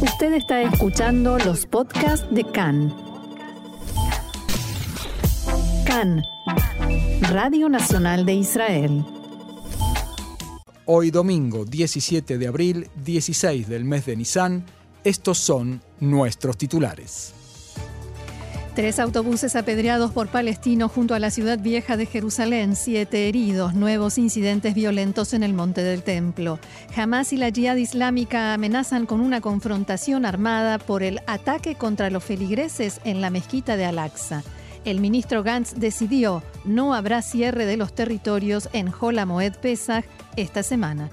Usted está escuchando los podcasts de CAN. CAN, Radio Nacional de Israel. Hoy domingo 17 de abril, 16 del mes de Nisan, estos son nuestros titulares. Tres autobuses apedreados por palestinos junto a la ciudad vieja de Jerusalén, siete heridos, nuevos incidentes violentos en el Monte del Templo. Hamas y la Jihad Islámica amenazan con una confrontación armada por el ataque contra los feligreses en la mezquita de Al-Aqsa. El ministro Gantz decidió no habrá cierre de los territorios en Holamoed Pesach esta semana.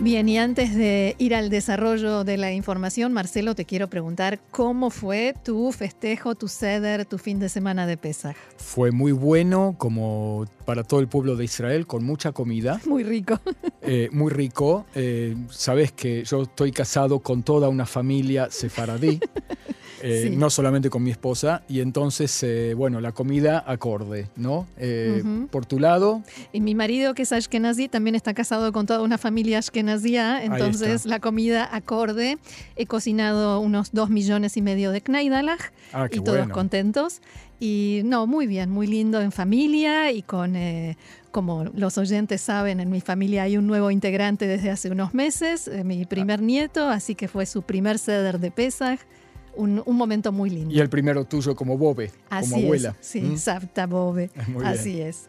Bien, y antes de ir al desarrollo de la información, Marcelo, te quiero preguntar cómo fue tu festejo, tu ceder, tu fin de semana de Pesaj. Fue muy bueno, como para todo el pueblo de Israel, con mucha comida. Muy rico. Eh, muy rico. Eh, Sabes que yo estoy casado con toda una familia sefaradí. Eh, no solamente con mi esposa, y entonces, eh, bueno, la comida acorde, ¿no? Eh, por tu lado. Y mi marido, que es Ashkenazi, también está casado con toda una familia Ashkenazi, entonces la comida acorde. He cocinado unos dos millones y medio de Knaidalach ah, y todos contentos. Y no, muy bien, muy lindo en familia y con, como los oyentes saben, en mi familia hay un nuevo integrante desde hace unos meses, mi primer ah. nieto, así que fue su primer ceder de Pesach un, momento muy lindo. Y el primero tuyo como Bobe, como abuela. sí, ¿Mm? Sapta Bobe. Así es.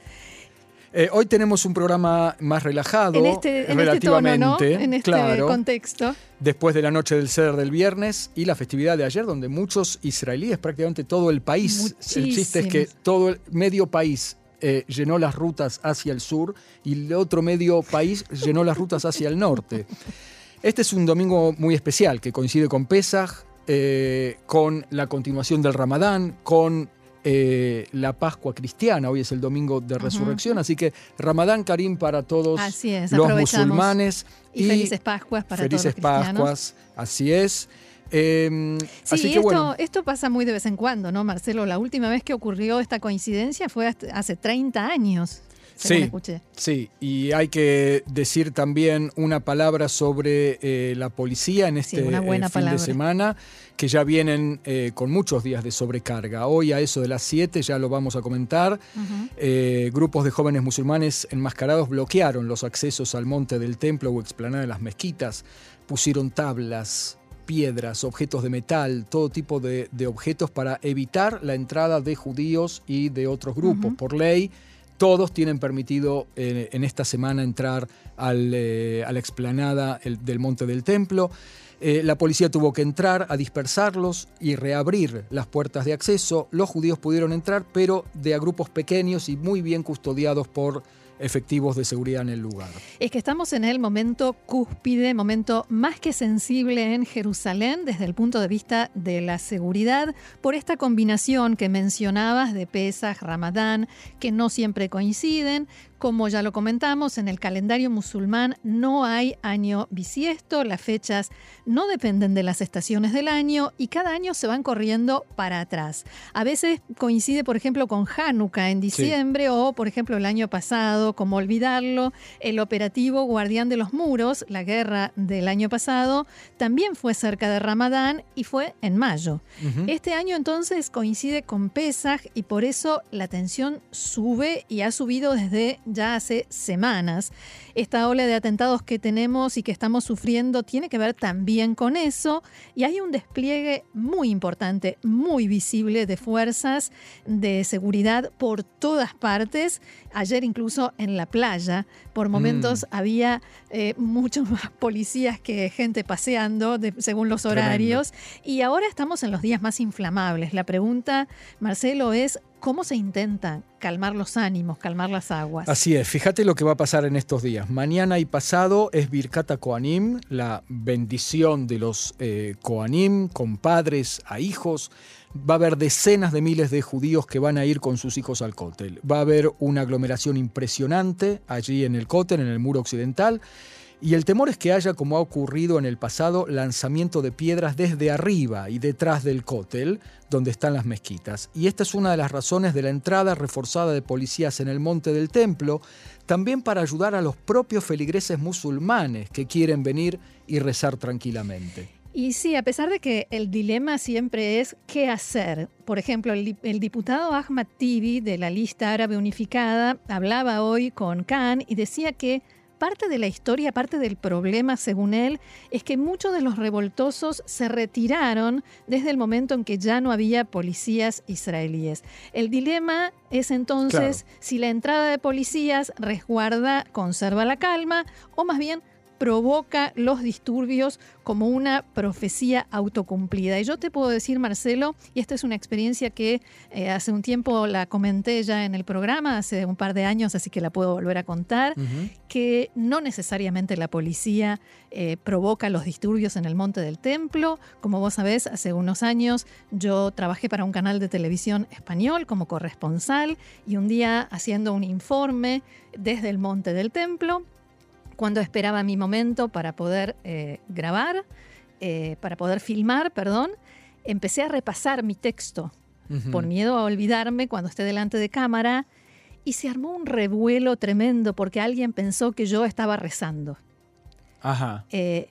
Eh, hoy tenemos un programa más relajado, en este, relativamente, en este, contexto. Después de la noche del ceder del viernes y la festividad de ayer, donde muchos israelíes, prácticamente todo el país, el chiste es que todo el medio país eh, llenó las rutas hacia el sur y el otro medio país llenó las rutas hacia el norte. Este es un domingo muy especial que coincide con Pesaj, eh, con la continuación del Ramadán, con eh, la Pascua cristiana. Hoy es el domingo de resurrección, así que Ramadán Karim para todos los musulmanes. Y, felices Pascuas para todos los. Pascuas, así es. Em, sí, esto, esto pasa muy de vez en cuando, ¿no, Marcelo? La última vez que ocurrió esta coincidencia fue hace 30 años sí, Sí, y hay que decir también una palabra sobre eh, la policía en este eh, fin de semana, que ya vienen eh, con muchos días de sobrecarga. Hoy a eso de las 7 ya lo vamos a comentar. grupos de jóvenes musulmanes enmascarados bloquearon los accesos al monte del templo o explanada de las mezquitas, pusieron tablas, piedras, objetos de metal, todo tipo de, objetos para evitar la entrada de judíos y de otros grupos. Por ley, todos tienen permitido eh, en esta semana entrar eh, a la explanada del Monte del Templo. Eh, la policía tuvo que entrar a dispersarlos y reabrir las puertas de acceso. Los judíos pudieron entrar, pero de a grupos pequeños y muy bien custodiados por efectivos de seguridad en el lugar. Es que estamos en el momento cúspide, momento más que sensible en Jerusalén desde el punto de vista de la seguridad, por esta combinación que mencionabas de Pesach, Ramadán, que no siempre coinciden, como ya lo comentamos, en el calendario musulmán no hay año bisiesto, las fechas no dependen de las estaciones del año y cada año se van corriendo para atrás. A veces coincide, por ejemplo, con Hanukkah en diciembre o, por ejemplo, el año pasado, como olvidarlo, el operativo Guardián de los Muros, la guerra del año pasado, también fue cerca de Ramadán y fue en mayo. Este año entonces coincide con Pesach y por eso la tensión sube y ha subido desde ya hace semanas. Esta ola de atentados que tenemos y que estamos sufriendo tiene que ver también con eso y hay un despliegue muy importante, muy visible de fuerzas de seguridad por todas partes. Ayer incluso en la playa, por momentos mm. había eh, muchos más policías que gente paseando según los horarios y ahora estamos en los días más inflamables. La pregunta, Marcelo, es ¿Cómo se intenta calmar los ánimos, calmar las aguas? Así es, fíjate lo que va a pasar en estos días. Mañana y pasado es Birkata Koanim, la bendición de los eh, Koanim, con padres a hijos. Va a haber decenas de miles de judíos que van a ir con sus hijos al cótel. Va a haber una aglomeración impresionante allí en el cótel, en el muro occidental. Y el temor es que haya, como ha ocurrido en el pasado, lanzamiento de piedras desde arriba y detrás del cótel, donde están las mezquitas. Y esta es una de las razones de la entrada reforzada de policías en el monte del templo, también para ayudar a los propios feligreses musulmanes que quieren venir y rezar tranquilamente. Y sí, a pesar de que el dilema siempre es qué hacer. Por ejemplo, el, diputado Ahmad Tibi de la lista árabe unificada hablaba hoy con Khan y decía que parte de la historia, parte del problema, según él, es que muchos de los revoltosos se retiraron desde el momento en que ya no había policías israelíes. El dilema es entonces si la entrada de policías resguarda, conserva la calma o más bien provoca los disturbios como una profecía autocumplida. Y yo te puedo decir, Marcelo, y esta es una experiencia que eh, hace un tiempo la comenté ya en el programa, hace un par de años, así que la puedo volver a contar, que no necesariamente la policía eh, provoca los disturbios en el Monte del Templo. Como vos sabés, hace unos años yo trabajé para un canal de televisión español como corresponsal y un día haciendo un informe desde el Monte del Templo cuando esperaba mi momento para poder eh, grabar, eh, para poder filmar, perdón, empecé a repasar mi texto por miedo a olvidarme cuando esté delante de cámara y se armó un revuelo tremendo porque alguien pensó que yo estaba rezando. Ajá. Eh,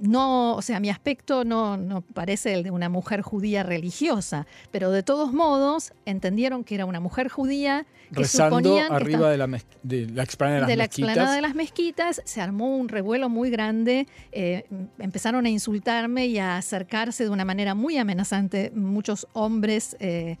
no, o sea, mi aspecto no, no, parece el de una mujer judía religiosa, pero de todos modos entendieron que era una mujer judía que Rezando arriba de, la de la explanada de las mezquitas. de las mezquitas, se armó un revuelo muy grande, eh, empezaron a insultarme y a acercarse de una manera muy amenazante muchos hombres. Eh,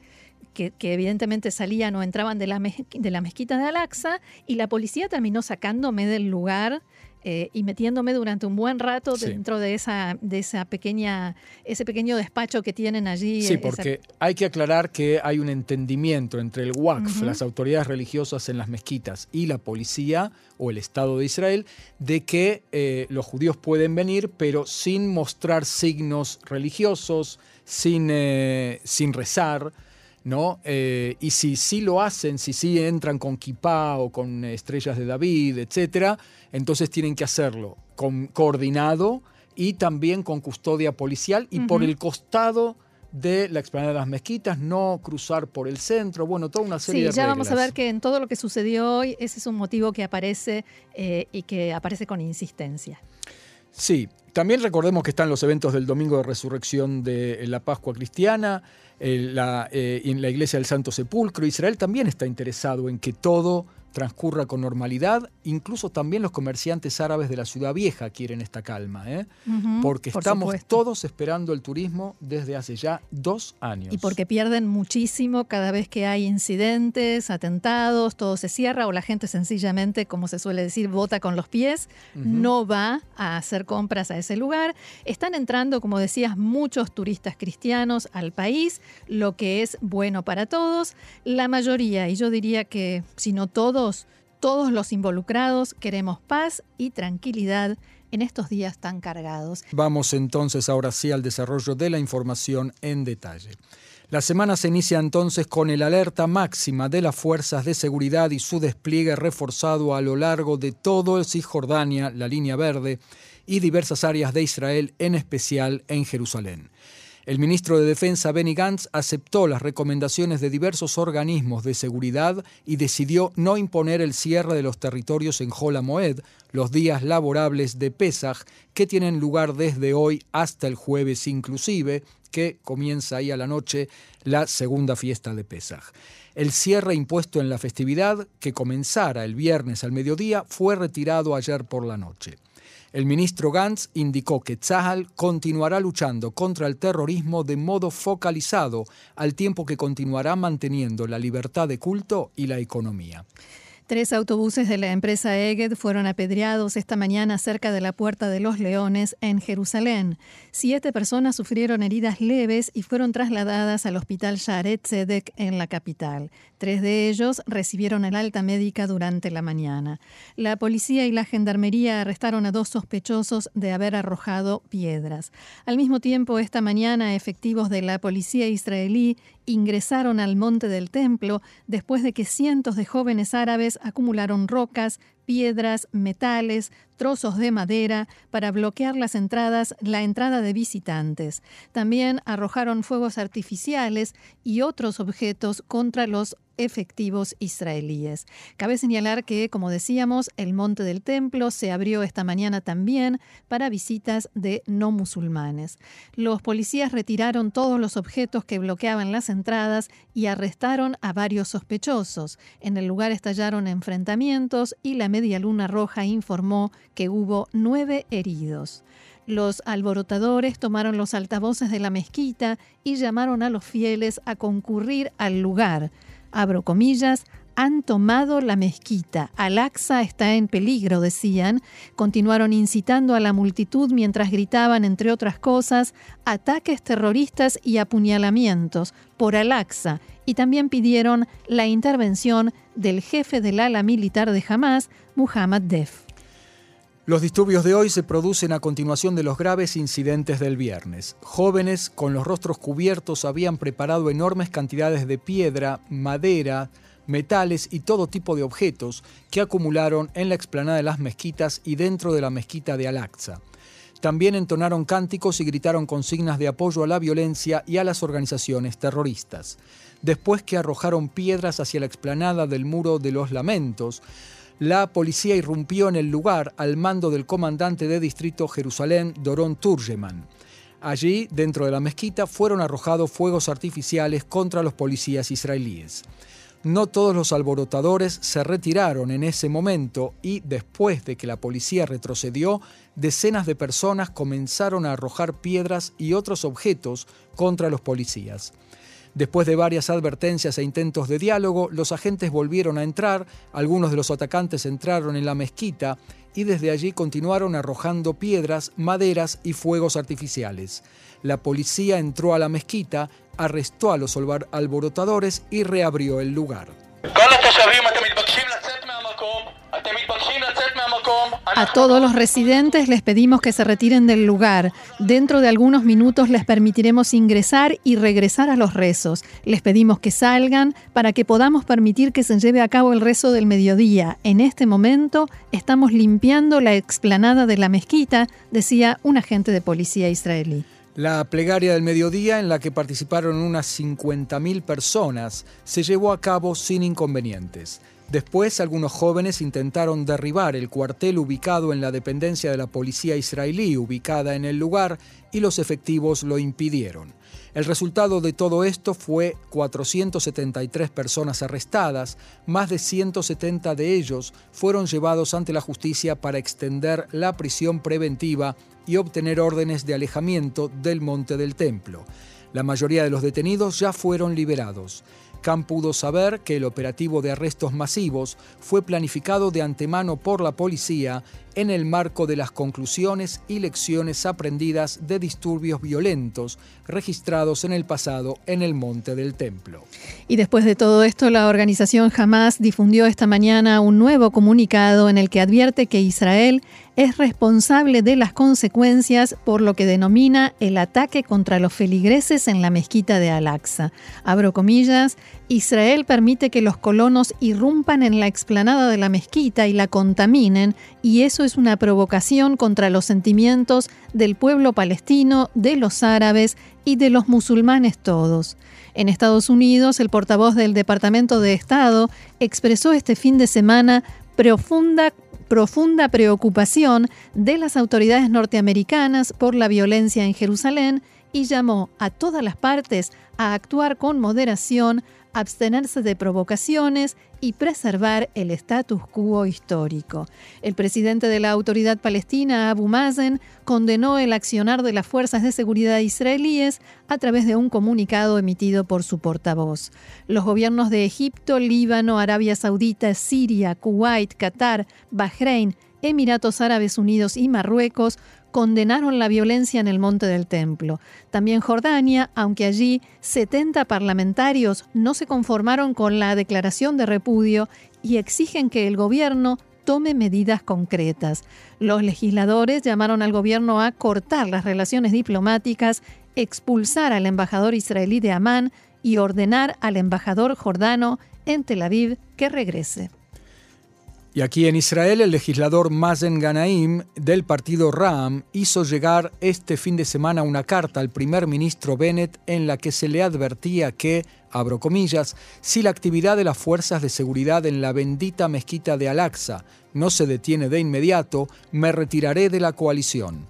que, evidentemente salían o entraban de la, de la mezquita de Al-Aqsa y la policía terminó sacándome del lugar eh, y metiéndome durante un buen rato dentro de esa, de esa pequeña, ese pequeño despacho que tienen allí. Sí, porque hay que aclarar que hay un entendimiento entre el WACF, las autoridades religiosas en las mezquitas, y la policía o el Estado de Israel, de que eh, los judíos pueden venir, pero sin mostrar signos religiosos, sin, eh, sin rezar. ¿No? Eh, y si sí lo hacen, si sí entran con kipá o con estrellas de David, etcétera, entonces tienen que hacerlo con, coordinado y también con custodia policial y por el costado de la explanada de las mezquitas, no cruzar por el centro, bueno, toda una serie de Sí, ya vamos a ver que en todo lo que sucedió hoy, ese es un motivo que aparece eh, y que aparece con insistencia. Sí, también recordemos que están los eventos del Domingo de Resurrección de la Pascua Cristiana, la, eh, en la Iglesia del Santo Sepulcro. Israel también está interesado en que todo transcurra con normalidad. Incluso también los comerciantes árabes de la ciudad vieja quieren esta calma, ¿eh? porque estamos todos esperando el turismo desde hace ya dos años. Y porque pierden muchísimo cada vez que hay incidentes, atentados, todo se cierra o la gente sencillamente, como se suele decir, vota con los pies, no va a hacer compras a ese lugar. Están entrando, como decías, muchos turistas cristianos al país, lo que es bueno para todos. La mayoría, y yo diría que si no todos, todos, los involucrados queremos paz y tranquilidad en estos días tan cargados. Vamos entonces ahora sí al desarrollo de la información en detalle. La semana se inicia entonces con el alerta máxima de las fuerzas de seguridad y su despliegue reforzado a lo largo de todo el Cisjordania, la línea verde, y diversas áreas de Israel, en especial en Jerusalén. El ministro de Defensa Benny Gantz aceptó las recomendaciones de diversos organismos de seguridad y decidió no imponer el cierre de los territorios en Hola Moed, los días laborables de Pesach, que tienen lugar desde hoy hasta el jueves inclusive, que comienza ahí a la noche la segunda fiesta de Pesach. El cierre impuesto en la festividad, que comenzara el viernes al mediodía, fue retirado ayer por la noche. El ministro Gantz indicó que Tzahal continuará luchando contra el terrorismo de modo focalizado, al tiempo que continuará manteniendo la libertad de culto y la economía. Tres autobuses de la empresa Eged fueron apedreados esta mañana cerca de la Puerta de los Leones en Jerusalén. Siete personas sufrieron heridas leves y fueron trasladadas al hospital Sharet Zedek en la capital. Tres de ellos recibieron el alta médica durante la mañana. La policía y la gendarmería arrestaron a dos sospechosos de haber arrojado piedras. Al mismo tiempo, esta mañana, efectivos de la policía israelí ingresaron al monte del templo después de que cientos de jóvenes árabes acumularon rocas, piedras, metales, trozos de madera para bloquear las entradas, la entrada de visitantes. También arrojaron fuegos artificiales y otros objetos contra los efectivos israelíes. Cabe señalar que, como decíamos, el Monte del Templo se abrió esta mañana también para visitas de no musulmanes. Los policías retiraron todos los objetos que bloqueaban las entradas y arrestaron a varios sospechosos. En el lugar estallaron enfrentamientos y la Media Luna Roja informó que hubo nueve heridos. Los alborotadores tomaron los altavoces de la mezquita y llamaron a los fieles a concurrir al lugar. Abro comillas, han tomado la mezquita. Al-Aqsa está en peligro, decían. Continuaron incitando a la multitud mientras gritaban, entre otras cosas, ataques terroristas y apuñalamientos por Al-Aqsa. Y también pidieron la intervención del jefe del ala militar de Hamas, Muhammad Def. Los disturbios de hoy se producen a continuación de los graves incidentes del viernes. Jóvenes con los rostros cubiertos habían preparado enormes cantidades de piedra, madera, metales y todo tipo de objetos que acumularon en la explanada de las mezquitas y dentro de la mezquita de Al-Aqsa. También entonaron cánticos y gritaron consignas de apoyo a la violencia y a las organizaciones terroristas. Después que arrojaron piedras hacia la explanada del Muro de los Lamentos, la policía irrumpió en el lugar al mando del comandante de distrito Jerusalén, Doron Turgeman. Allí, dentro de la mezquita, fueron arrojados fuegos artificiales contra los policías israelíes. No todos los alborotadores se retiraron en ese momento y después de que la policía retrocedió, decenas de personas comenzaron a arrojar piedras y otros objetos contra los policías. Después de varias advertencias e intentos de diálogo, los agentes volvieron a entrar, algunos de los atacantes entraron en la mezquita y desde allí continuaron arrojando piedras, maderas y fuegos artificiales. La policía entró a la mezquita, arrestó a los alborotadores y reabrió el lugar. A todos los residentes les pedimos que se retiren del lugar. Dentro de algunos minutos les permitiremos ingresar y regresar a los rezos. Les pedimos que salgan para que podamos permitir que se lleve a cabo el rezo del mediodía. En este momento estamos limpiando la explanada de la mezquita, decía un agente de policía israelí. La plegaria del mediodía, en la que participaron unas 50.000 personas, se llevó a cabo sin inconvenientes. Después, algunos jóvenes intentaron derribar el cuartel ubicado en la dependencia de la policía israelí ubicada en el lugar y los efectivos lo impidieron. El resultado de todo esto fue 473 personas arrestadas, más de 170 de ellos fueron llevados ante la justicia para extender la prisión preventiva y obtener órdenes de alejamiento del monte del templo. La mayoría de los detenidos ya fueron liberados. Khan pudo saber que el operativo de arrestos masivos fue planificado de antemano por la policía en el marco de las conclusiones y lecciones aprendidas de disturbios violentos registrados en el pasado en el Monte del Templo. Y después de todo esto, la organización Hamas difundió esta mañana un nuevo comunicado en el que advierte que Israel es responsable de las consecuencias por lo que denomina el ataque contra los feligreses en la mezquita de Al-Aqsa. Abro comillas, Israel permite que los colonos irrumpan en la explanada de la mezquita y la contaminen, y eso es una provocación contra los sentimientos del pueblo palestino, de los árabes y de los musulmanes todos. En Estados Unidos, el portavoz del Departamento de Estado expresó este fin de semana profunda profunda preocupación de las autoridades norteamericanas por la violencia en Jerusalén y llamó a todas las partes a actuar con moderación abstenerse de provocaciones y preservar el status quo histórico. El presidente de la autoridad palestina, Abu Mazen, condenó el accionar de las fuerzas de seguridad israelíes a través de un comunicado emitido por su portavoz. Los gobiernos de Egipto, Líbano, Arabia Saudita, Siria, Kuwait, Qatar, Bahrein, Emiratos Árabes Unidos y Marruecos condenaron la violencia en el Monte del Templo. También Jordania, aunque allí 70 parlamentarios no se conformaron con la declaración de repudio y exigen que el gobierno tome medidas concretas. Los legisladores llamaron al gobierno a cortar las relaciones diplomáticas, expulsar al embajador israelí de Amán y ordenar al embajador jordano en Tel Aviv que regrese. Y aquí en Israel, el legislador Mazen Ganaim del partido Ram hizo llegar este fin de semana una carta al primer ministro Bennett en la que se le advertía que, abro comillas, si la actividad de las fuerzas de seguridad en la bendita mezquita de Al-Aqsa no se detiene de inmediato, me retiraré de la coalición.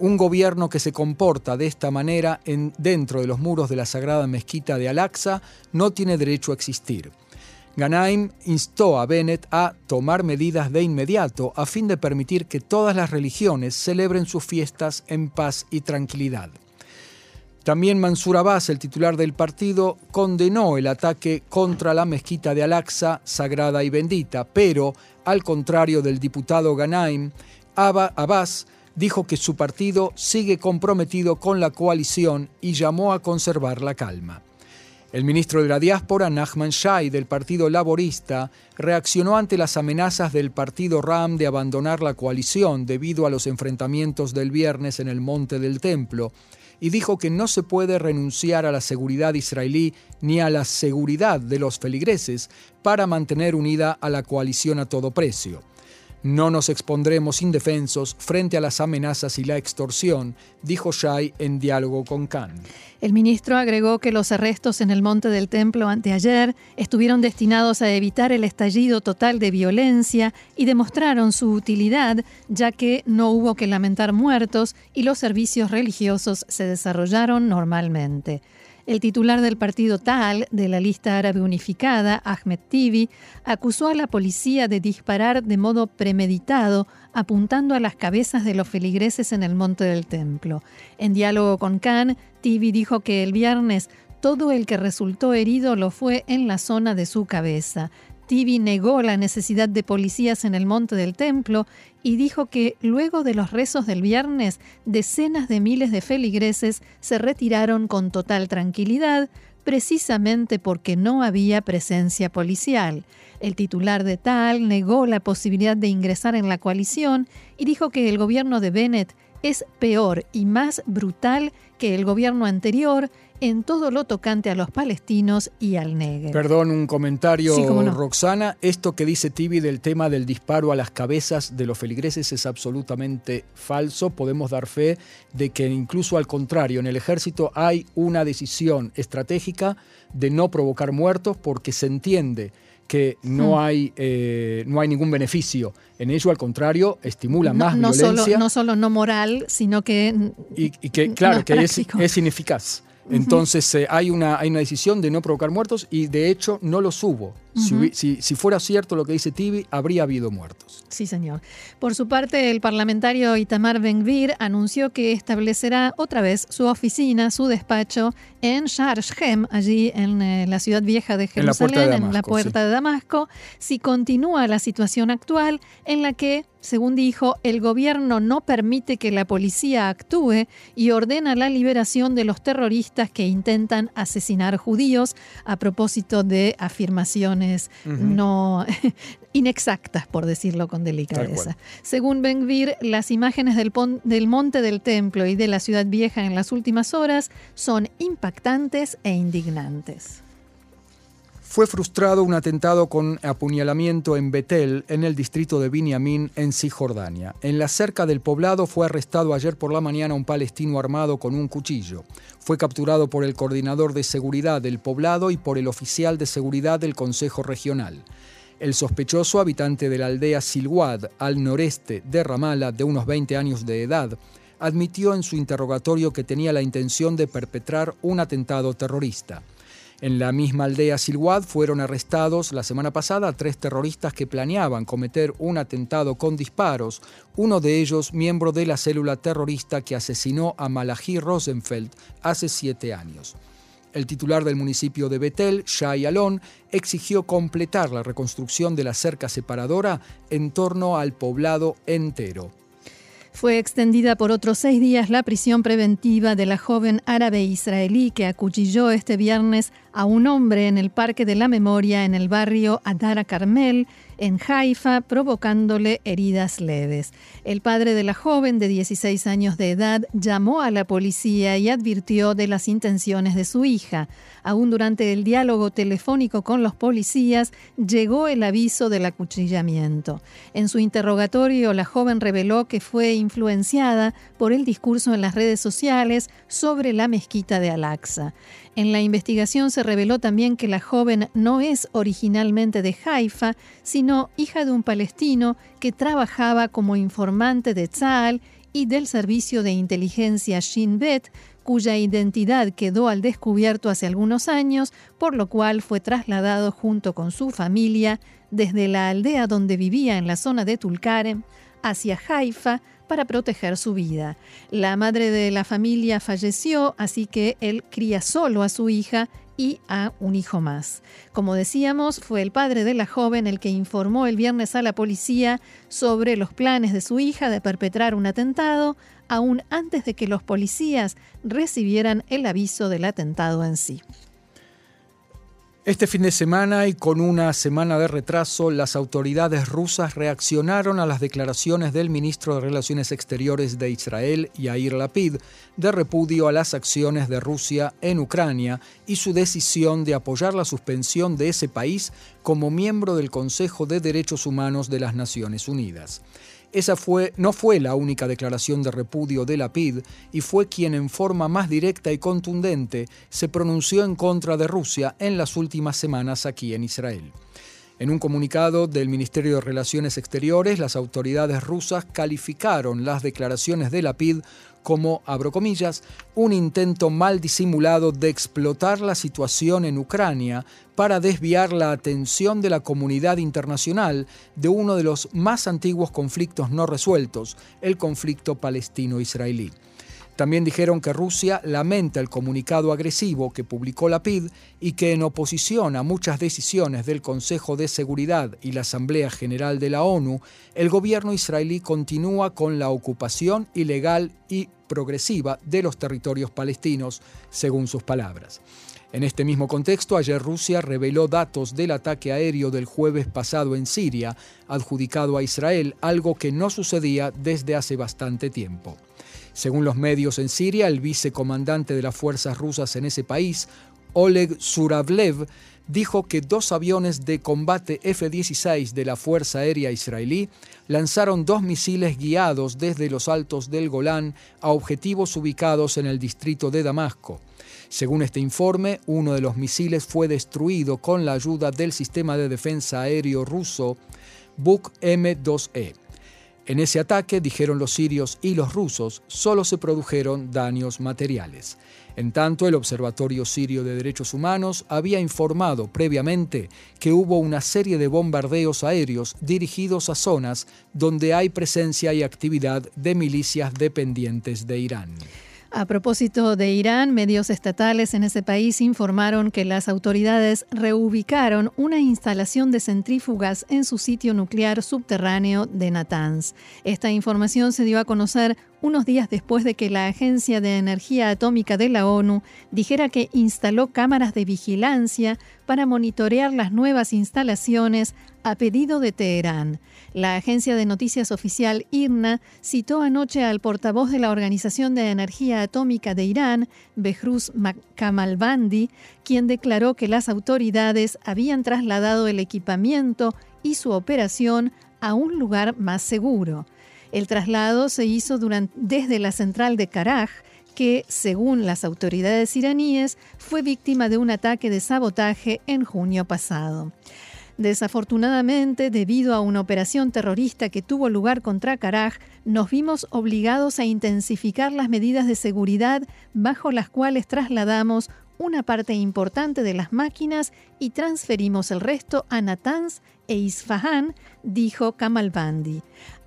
Un gobierno que se comporta de esta manera en, dentro de los muros de la sagrada mezquita de Al-Aqsa no tiene derecho a existir. Ganaim instó a Bennett a tomar medidas de inmediato a fin de permitir que todas las religiones celebren sus fiestas en paz y tranquilidad. También Mansur Abbas, el titular del partido, condenó el ataque contra la mezquita de Al-Aqsa, sagrada y bendita, pero, al contrario del diputado Ganaim, Abbas dijo que su partido sigue comprometido con la coalición y llamó a conservar la calma. El ministro de la diáspora, Nachman Shai, del Partido Laborista, reaccionó ante las amenazas del Partido RAM de abandonar la coalición debido a los enfrentamientos del viernes en el Monte del Templo y dijo que no se puede renunciar a la seguridad israelí ni a la seguridad de los feligreses para mantener unida a la coalición a todo precio. No nos expondremos indefensos frente a las amenazas y la extorsión, dijo Shai en diálogo con Khan. El ministro agregó que los arrestos en el Monte del Templo anteayer estuvieron destinados a evitar el estallido total de violencia y demostraron su utilidad, ya que no hubo que lamentar muertos y los servicios religiosos se desarrollaron normalmente. El titular del partido Tal de la lista árabe unificada, Ahmed Tibi, acusó a la policía de disparar de modo premeditado, apuntando a las cabezas de los feligreses en el monte del templo. En diálogo con Khan, Tibi dijo que el viernes todo el que resultó herido lo fue en la zona de su cabeza. Tibi negó la necesidad de policías en el monte del templo y dijo que luego de los rezos del viernes, decenas de miles de feligreses se retiraron con total tranquilidad, precisamente porque no había presencia policial. El titular de Tal negó la posibilidad de ingresar en la coalición y dijo que el gobierno de Bennett es peor y más brutal que el gobierno anterior en todo lo tocante a los palestinos y al negro. Perdón, un comentario, Roxana. Esto que dice Tibi del tema del disparo a las cabezas de los feligreses es absolutamente falso. Podemos dar fe de que incluso al contrario, en el ejército hay una decisión estratégica de no provocar muertos porque se entiende que no, hmm. hay, eh, no hay ningún beneficio en ello, al contrario, estimula más violencia. no solo no moral, sino que... Y, que, claro, que es, es, ineficaz. Entonces eh, hay, una, hay una decisión de no provocar muertos y de hecho no los hubo. Si, si, fuera cierto lo que dice Tibi, habría habido muertos. Sí, señor. Por su parte, el parlamentario Itamar Ben-Gvir anunció que establecerá otra vez su oficina, su despacho en Shar Shem, allí en eh, la ciudad vieja de Jerusalén, en la puerta de Damasco, si continúa la situación actual en la que según dijo, el gobierno no permite que la policía actúe y ordena la liberación de los terroristas que intentan asesinar judíos a propósito de afirmaciones no inexactas, por decirlo con delicadeza. Según Ben-Gvir, las imágenes del, del monte del templo y de la ciudad vieja en las últimas horas son impactantes e indignantes fue frustrado un atentado con apuñalamiento en Betel, en el distrito de Binyamin, en Cisjordania. En la cerca del poblado fue arrestado ayer por la mañana un palestino armado con un cuchillo. Fue capturado por el coordinador de seguridad del poblado y por el oficial de seguridad del Consejo Regional. El sospechoso, habitante de la aldea Silwad, al noreste de Ramallah, de unos 20 años de edad, admitió en su interrogatorio que tenía la intención de perpetrar un atentado terrorista. En la misma aldea Silwad fueron arrestados la semana pasada tres terroristas que planeaban cometer un atentado con disparos, uno de ellos miembro de la célula terrorista que asesinó a Malachi Rosenfeld hace siete años. El titular del municipio de Betel, Shai Alon, exigió completar la reconstrucción de la cerca separadora en torno al poblado entero. Fue extendida por otros seis días la prisión preventiva de la joven árabe israelí que acuchilló este viernes a un hombre en el Parque de la Memoria en el barrio Adara Carmel, en Haifa, provocándole heridas leves. El padre de la joven de 16 años de edad llamó a la policía y advirtió de las intenciones de su hija. Aún durante el diálogo telefónico con los policías, llegó el aviso del acuchillamiento. En su interrogatorio, la joven reveló que fue influenciada por el discurso en las redes sociales sobre la mezquita de Al-Aqsa. En la investigación se reveló también que la joven no es originalmente de Haifa, sino hija de un palestino que trabajaba como informante de Tzal y del servicio de inteligencia Shin Bet, cuya identidad quedó al descubierto hace algunos años, por lo cual fue trasladado junto con su familia desde la aldea donde vivía en la zona de Tulkarem hacia Haifa para proteger su vida. La madre de la familia falleció, así que él cría solo a su hija y a un hijo más. Como decíamos, fue el padre de la joven el que informó el viernes a la policía sobre los planes de su hija de perpetrar un atentado, aún antes de que los policías recibieran el aviso del atentado en sí. Este fin de semana y con una semana de retraso, las autoridades rusas reaccionaron a las declaraciones del ministro de Relaciones Exteriores de Israel, Yair Lapid, de repudio a las acciones de Rusia en Ucrania y su decisión de apoyar la suspensión de ese país como miembro del Consejo de Derechos Humanos de las Naciones Unidas. Esa fue, no fue la única declaración de repudio de la PID y fue quien en forma más directa y contundente se pronunció en contra de Rusia en las últimas semanas aquí en Israel. En un comunicado del Ministerio de Relaciones Exteriores, las autoridades rusas calificaron las declaraciones de la PID como, abro comillas, un intento mal disimulado de explotar la situación en Ucrania para desviar la atención de la comunidad internacional de uno de los más antiguos conflictos no resueltos, el conflicto palestino-israelí. También dijeron que Rusia lamenta el comunicado agresivo que publicó la PID y que en oposición a muchas decisiones del Consejo de Seguridad y la Asamblea General de la ONU, el gobierno israelí continúa con la ocupación ilegal y progresiva de los territorios palestinos, según sus palabras. En este mismo contexto, ayer Rusia reveló datos del ataque aéreo del jueves pasado en Siria, adjudicado a Israel, algo que no sucedía desde hace bastante tiempo. Según los medios en Siria, el vicecomandante de las fuerzas rusas en ese país, Oleg Suravlev, dijo que dos aviones de combate F-16 de la Fuerza Aérea Israelí lanzaron dos misiles guiados desde los altos del Golán a objetivos ubicados en el distrito de Damasco. Según este informe, uno de los misiles fue destruido con la ayuda del sistema de defensa aéreo ruso Buk M2E. En ese ataque, dijeron los sirios y los rusos, solo se produjeron daños materiales. En tanto, el Observatorio Sirio de Derechos Humanos había informado previamente que hubo una serie de bombardeos aéreos dirigidos a zonas donde hay presencia y actividad de milicias dependientes de Irán. A propósito de Irán, medios estatales en ese país informaron que las autoridades reubicaron una instalación de centrífugas en su sitio nuclear subterráneo de Natanz. Esta información se dio a conocer unos días después de que la Agencia de Energía Atómica de la ONU dijera que instaló cámaras de vigilancia para monitorear las nuevas instalaciones a pedido de Teherán. La agencia de noticias oficial IRNA citó anoche al portavoz de la Organización de Energía Atómica de Irán, Behruz Kamalbandi, quien declaró que las autoridades habían trasladado el equipamiento y su operación a un lugar más seguro. El traslado se hizo desde la central de Karaj, que, según las autoridades iraníes, fue víctima de un ataque de sabotaje en junio pasado. Desafortunadamente, debido a una operación terrorista que tuvo lugar contra Karaj, nos vimos obligados a intensificar las medidas de seguridad bajo las cuales trasladamos una parte importante de las máquinas y transferimos el resto a Natanz e Isfahan, dijo Kamal Bandi.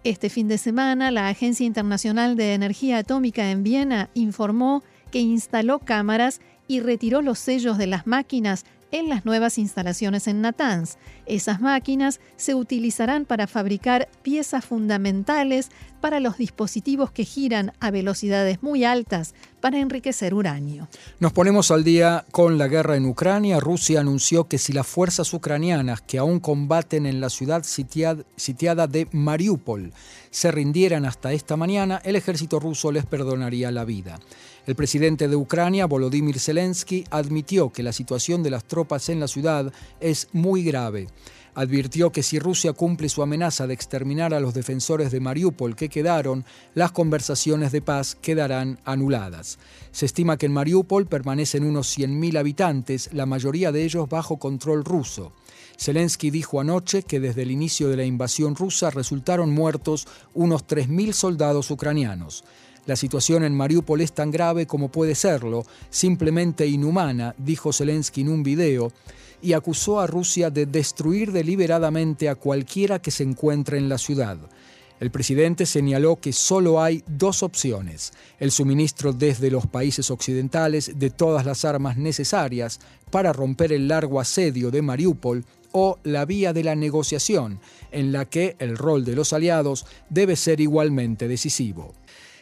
Este fin de semana, la Agencia Internacional de Energía Atómica en Viena informó que instaló cámaras y retiró los sellos de las máquinas en las nuevas instalaciones en Natanz. Esas máquinas se utilizarán para fabricar piezas fundamentales para los dispositivos que giran a velocidades muy altas para enriquecer uranio. Nos ponemos al día con la guerra en Ucrania. Rusia anunció que si las fuerzas ucranianas que aún combaten en la ciudad sitiada de Mariupol se rindieran hasta esta mañana, el ejército ruso les perdonaría la vida. El presidente de Ucrania, Volodymyr Zelensky, admitió que la situación de las tropas en la ciudad es muy grave advirtió que si Rusia cumple su amenaza de exterminar a los defensores de Mariupol que quedaron, las conversaciones de paz quedarán anuladas. Se estima que en Mariupol permanecen unos 100.000 habitantes, la mayoría de ellos bajo control ruso. Zelensky dijo anoche que desde el inicio de la invasión rusa resultaron muertos unos 3.000 soldados ucranianos. La situación en Mariupol es tan grave como puede serlo, simplemente inhumana, dijo Zelensky en un video, y acusó a Rusia de destruir deliberadamente a cualquiera que se encuentre en la ciudad. El presidente señaló que solo hay dos opciones, el suministro desde los países occidentales de todas las armas necesarias para romper el largo asedio de Mariupol o la vía de la negociación, en la que el rol de los aliados debe ser igualmente decisivo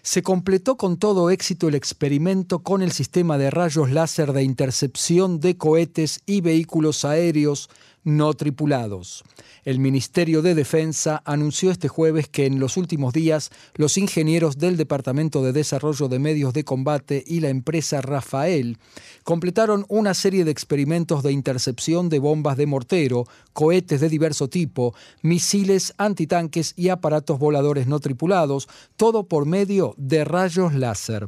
se completó con todo éxito el experimento con el sistema de rayos láser de intercepción de cohetes y vehículos aéreos no tripulados. El Ministerio de Defensa anunció este jueves que en los últimos días los ingenieros del Departamento de Desarrollo de Medios de Combate y la empresa Rafael completaron una serie de experimentos de intercepción de bombas de mortero, cohetes de diverso tipo, misiles antitanques y aparatos voladores no tripulados, todo por medio de rayos láser.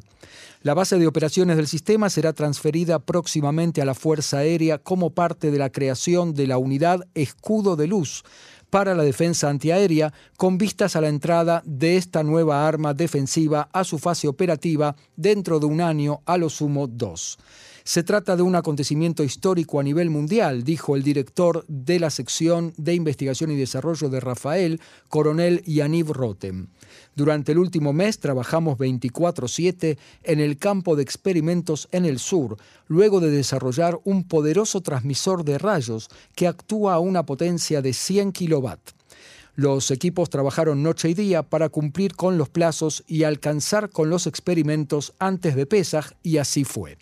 La base de operaciones del sistema será transferida próximamente a la Fuerza Aérea como parte de la creación de la unidad Escudo de Luz para la defensa antiaérea con vistas a la entrada de esta nueva arma defensiva a su fase operativa dentro de un año, a lo sumo dos. Se trata de un acontecimiento histórico a nivel mundial, dijo el director de la sección de investigación y desarrollo de Rafael, coronel Yaniv Rotem. Durante el último mes trabajamos 24/7 en el campo de experimentos en el sur, luego de desarrollar un poderoso transmisor de rayos que actúa a una potencia de 100 kilovatios. Los equipos trabajaron noche y día para cumplir con los plazos y alcanzar con los experimentos antes de Pesach y así fue.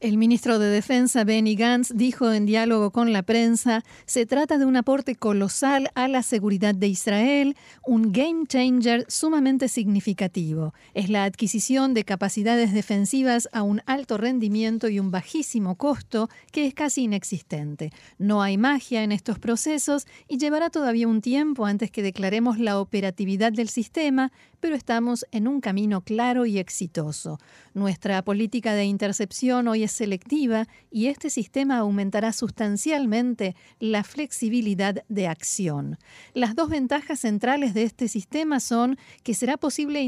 El ministro de Defensa, Benny Gantz, dijo en diálogo con la prensa, se trata de un aporte colosal a la seguridad de Israel, un game changer sumamente significativo. Es la adquisición de capacidades defensivas a un alto rendimiento y un bajísimo costo que es casi inexistente. No hay magia en estos procesos y llevará todavía un tiempo antes que declaremos la operatividad del sistema, pero estamos en un camino claro y exitoso. Nuestra política de intercepción hoy es selectiva y este sistema aumentará sustancialmente la flexibilidad de acción. Las dos ventajas centrales de este sistema son que será posible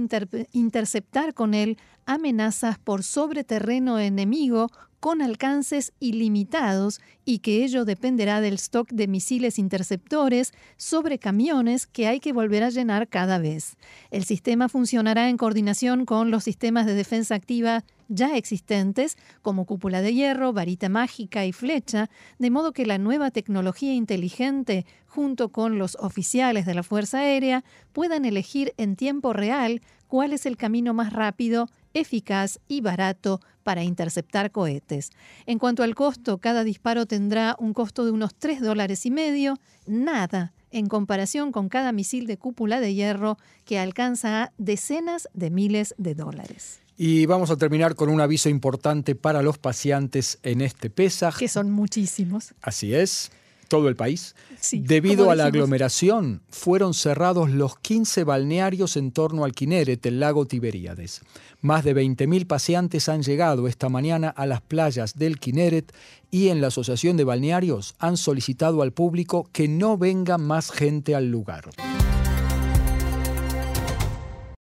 interceptar con él amenazas por sobreterreno enemigo con alcances ilimitados y que ello dependerá del stock de misiles interceptores sobre camiones que hay que volver a llenar cada vez. El sistema funcionará en coordinación con los sistemas de defensa activa ya existentes, como cúpula de hierro, varita mágica y flecha, de modo que la nueva tecnología inteligente, junto con los oficiales de la Fuerza Aérea, puedan elegir en tiempo real cuál es el camino más rápido eficaz y barato para interceptar cohetes. En cuanto al costo, cada disparo tendrá un costo de unos 3 dólares y medio, nada en comparación con cada misil de cúpula de hierro que alcanza a decenas de miles de dólares. Y vamos a terminar con un aviso importante para los paseantes en este Pesaj. Que son muchísimos. Así es todo el país. Debido a la aglomeración, fueron cerrados los 15 balnearios en torno al Kineret, el lago Tiberíades. Más de 20.000 paseantes han llegado esta mañana a las playas del Kineret y en la Asociación de Balnearios han solicitado al público que no venga más gente al lugar.